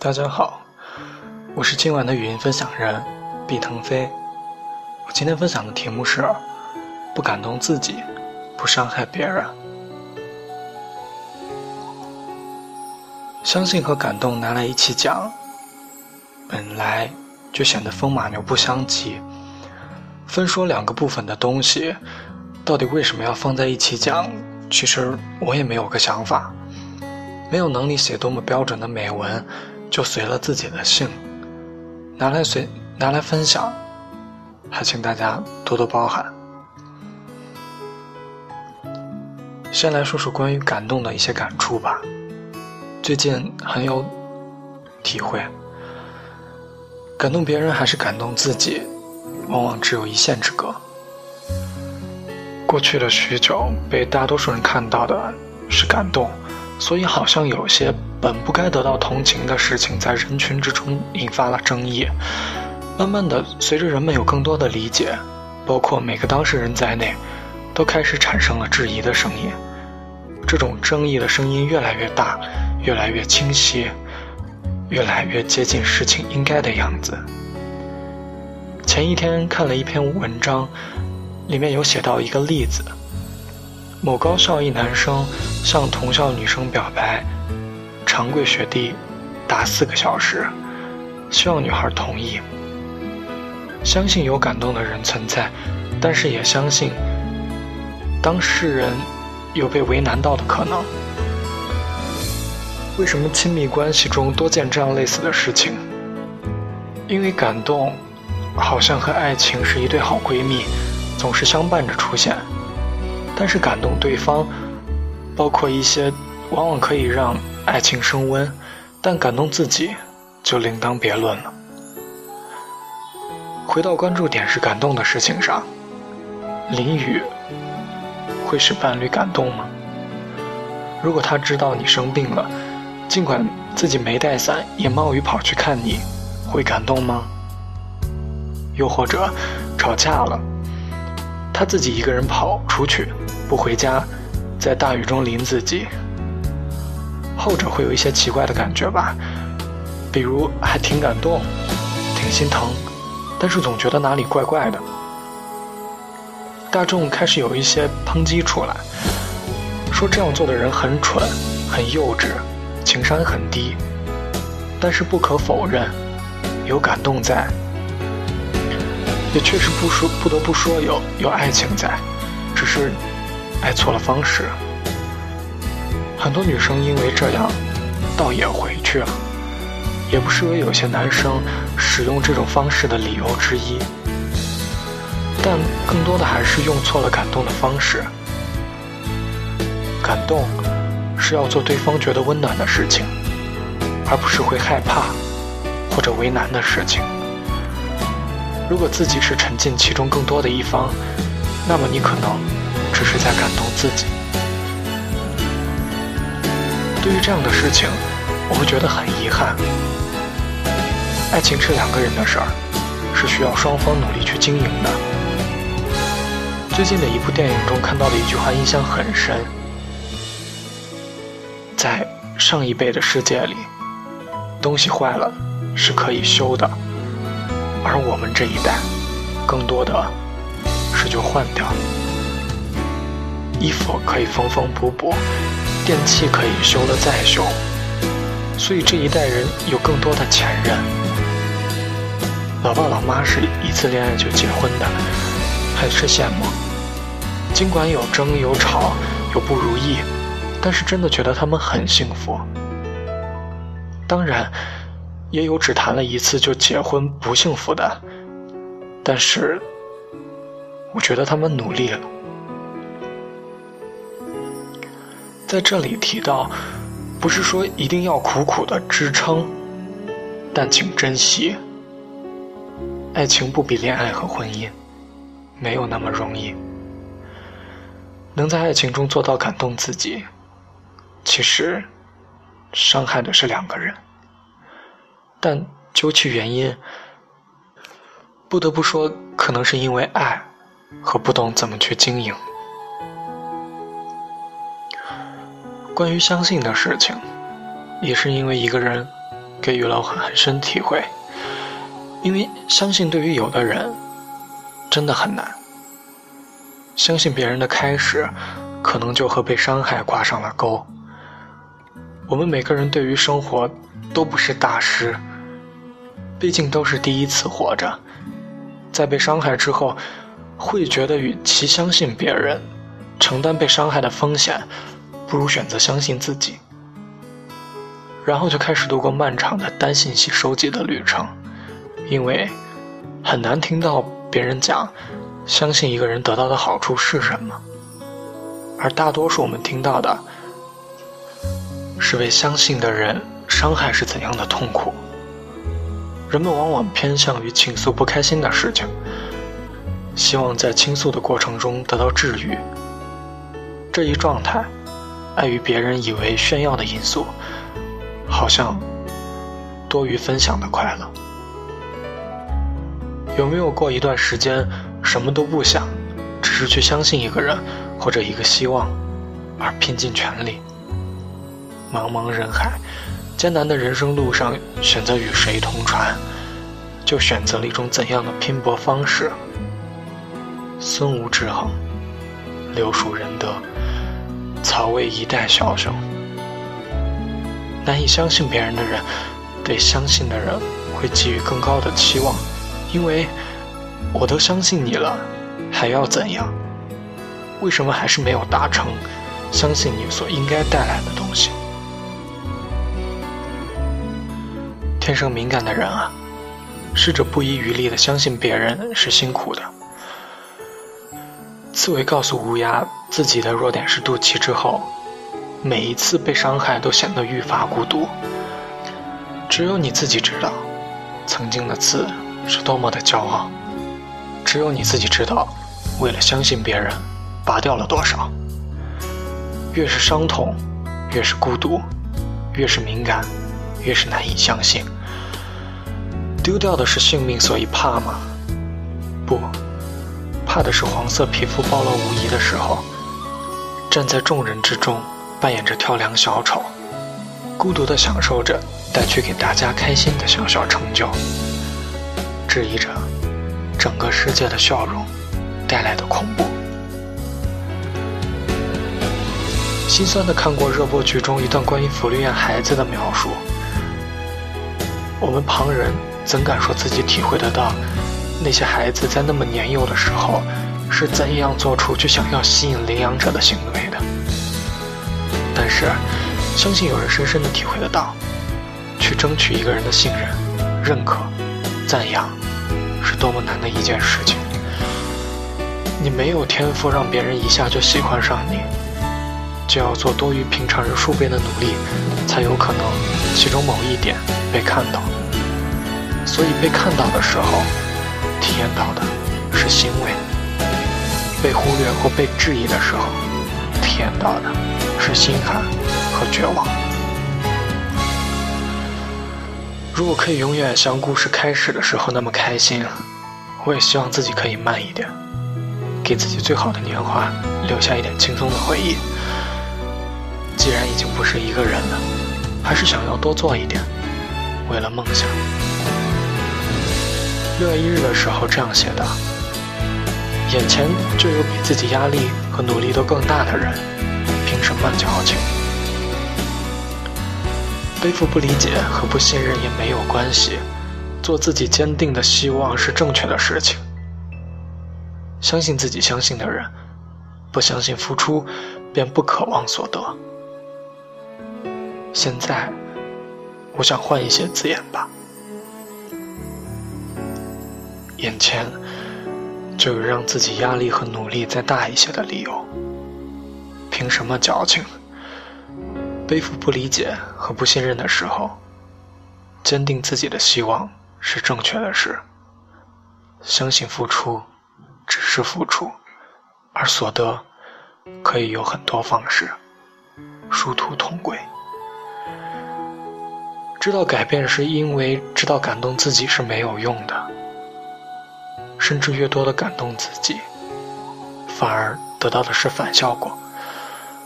大家好，我是今晚的语音分享人毕腾飞。我今天分享的题目是：不感动自己，不伤害别人。相信和感动拿来一起讲，本来就显得风马牛不相及。分说两个部分的东西，到底为什么要放在一起讲？其实我也没有个想法。没有能力写多么标准的美文，就随了自己的性，拿来随拿来分享，还请大家多多包涵。先来说说关于感动的一些感触吧。最近很有体会，感动别人还是感动自己，往往只有一线之隔。过去的许久，被大多数人看到的是感动。所以，好像有些本不该得到同情的事情，在人群之中引发了争议。慢慢的，随着人们有更多的理解，包括每个当事人在内，都开始产生了质疑的声音。这种争议的声音越来越大，越来越清晰，越来越接近事情应该的样子。前一天看了一篇文章，里面有写到一个例子。某高校一男生向同校女生表白，长跪雪地，达四个小时，希望女孩同意。相信有感动的人存在，但是也相信当事人有被为难到的可能。为什么亲密关系中多见这样类似的事情？因为感动，好像和爱情是一对好闺蜜，总是相伴着出现。但是感动对方，包括一些往往可以让爱情升温，但感动自己就另当别论了。回到关注点是感动的事情上，淋雨会使伴侣感动吗？如果他知道你生病了，尽管自己没带伞也冒雨跑去看你，会感动吗？又或者吵架了？他自己一个人跑出去，不回家，在大雨中淋自己。后者会有一些奇怪的感觉吧，比如还挺感动，挺心疼，但是总觉得哪里怪怪的。大众开始有一些抨击出来，说这样做的人很蠢、很幼稚、情商很低。但是不可否认，有感动在。也确实不说，不得不说有有爱情在，只是爱错了方式。很多女生因为这样，倒也回去了，也不失为有些男生使用这种方式的理由之一。但更多的还是用错了感动的方式。感动是要做对方觉得温暖的事情，而不是会害怕或者为难的事情。如果自己是沉浸其中更多的一方，那么你可能只是在感动自己。对于这样的事情，我会觉得很遗憾。爱情是两个人的事儿，是需要双方努力去经营的。最近的一部电影中看到的一句话印象很深：在上一辈的世界里，东西坏了是可以修的。而我们这一代，更多的是就换掉。衣服可以缝缝补补，电器可以修了再修，所以这一代人有更多的前任。老爸老妈是一次恋爱就结婚的，很是羡慕。尽管有争有吵有不如意，但是真的觉得他们很幸福。当然。也有只谈了一次就结婚不幸福的，但是我觉得他们努力了。在这里提到，不是说一定要苦苦的支撑，但请珍惜。爱情不比恋爱和婚姻，没有那么容易。能在爱情中做到感动自己，其实伤害的是两个人。但究其原因，不得不说，可能是因为爱和不懂怎么去经营。关于相信的事情，也是因为一个人给予了我很深体会。因为相信对于有的人真的很难，相信别人的开始，可能就和被伤害挂上了钩。我们每个人对于生活都不是大师，毕竟都是第一次活着，在被伤害之后，会觉得与其相信别人，承担被伤害的风险，不如选择相信自己，然后就开始度过漫长的单信息收集的旅程。因为很难听到别人讲，相信一个人得到的好处是什么，而大多数我们听到的，是为相信的人伤害是怎样的痛苦。人们往往偏向于倾诉不开心的事情，希望在倾诉的过程中得到治愈。这一状态，碍于别人以为炫耀的因素，好像多于分享的快乐。有没有过一段时间什么都不想，只是去相信一个人或者一个希望，而拼尽全力？茫茫人海，艰难的人生路上，选择与谁同船，就选择了一种怎样的拼搏方式？孙吴之衡，留属仁德，曹魏一代枭雄。难以相信别人的人，对相信的人会给予更高的期望。因为我都相信你了，还要怎样？为什么还是没有达成相信你所应该带来的东西？天生敏感的人啊，试着不遗余力的相信别人是辛苦的。刺猬告诉乌鸦自己的弱点是肚脐之后，每一次被伤害都显得愈发孤独。只有你自己知道，曾经的刺。是多么的骄傲，只有你自己知道。为了相信别人，拔掉了多少？越是伤痛，越是孤独；越是敏感，越是难以相信。丢掉的是性命，所以怕吗？不，怕的是黄色皮肤暴露无遗的时候，站在众人之中，扮演着跳梁小丑，孤独的享受着带去给大家开心的小小成就。质疑着整个世界的笑容带来的恐怖。心酸的看过热播剧中一段关于福利院孩子的描述，我们旁人怎敢说自己体会得到那些孩子在那么年幼的时候是怎样做出去想要吸引领养者的行为的？但是，相信有人深深的体会得到，去争取一个人的信任、认可、赞扬。是多么难的一件事情！你没有天赋让别人一下就喜欢上你，就要做多于平常人数倍的努力，才有可能其中某一点被看到。所以被看到的时候，体验到的是欣慰；被忽略或被质疑的时候，体验到的是心寒和绝望。如果可以永远像故事开始的时候那么开心，我也希望自己可以慢一点，给自己最好的年华留下一点轻松的回忆。既然已经不是一个人了，还是想要多做一点，为了梦想。六月一日的时候这样写的：眼前就有比自己压力和努力都更大的人，凭什么矫情？背负不理解和不信任也没有关系，做自己坚定的希望是正确的事情。相信自己相信的人，不相信付出，便不渴望所得。现在，我想换一些字眼吧。眼前，就有让自己压力和努力再大一些的理由。凭什么矫情？背负不理解和不信任的时候，坚定自己的希望是正确的事。相信付出只是付出，而所得可以有很多方式，殊途同归。知道改变是因为知道感动自己是没有用的，甚至越多的感动自己，反而得到的是反效果。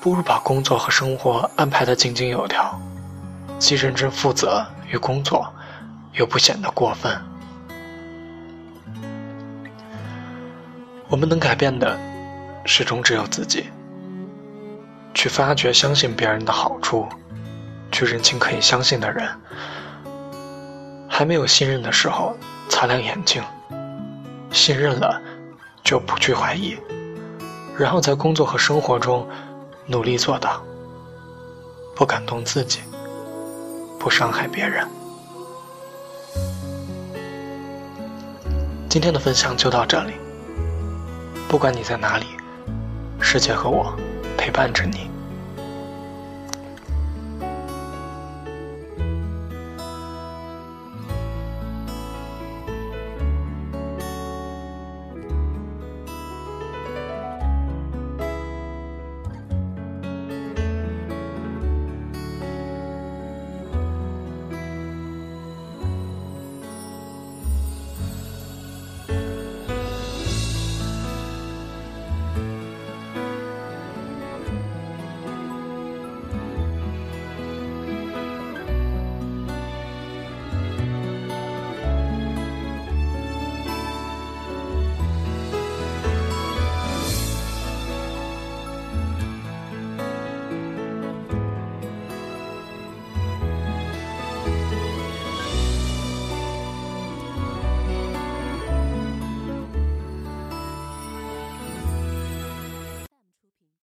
不如把工作和生活安排的井井有条，既认真负责于工作，又不显得过分。我们能改变的，始终只有自己。去发掘、相信别人的好处，去认清可以相信的人。还没有信任的时候，擦亮眼睛；信任了，就不去怀疑。然后在工作和生活中，努力做到不感动自己，不伤害别人。今天的分享就到这里。不管你在哪里，世界和我陪伴着你。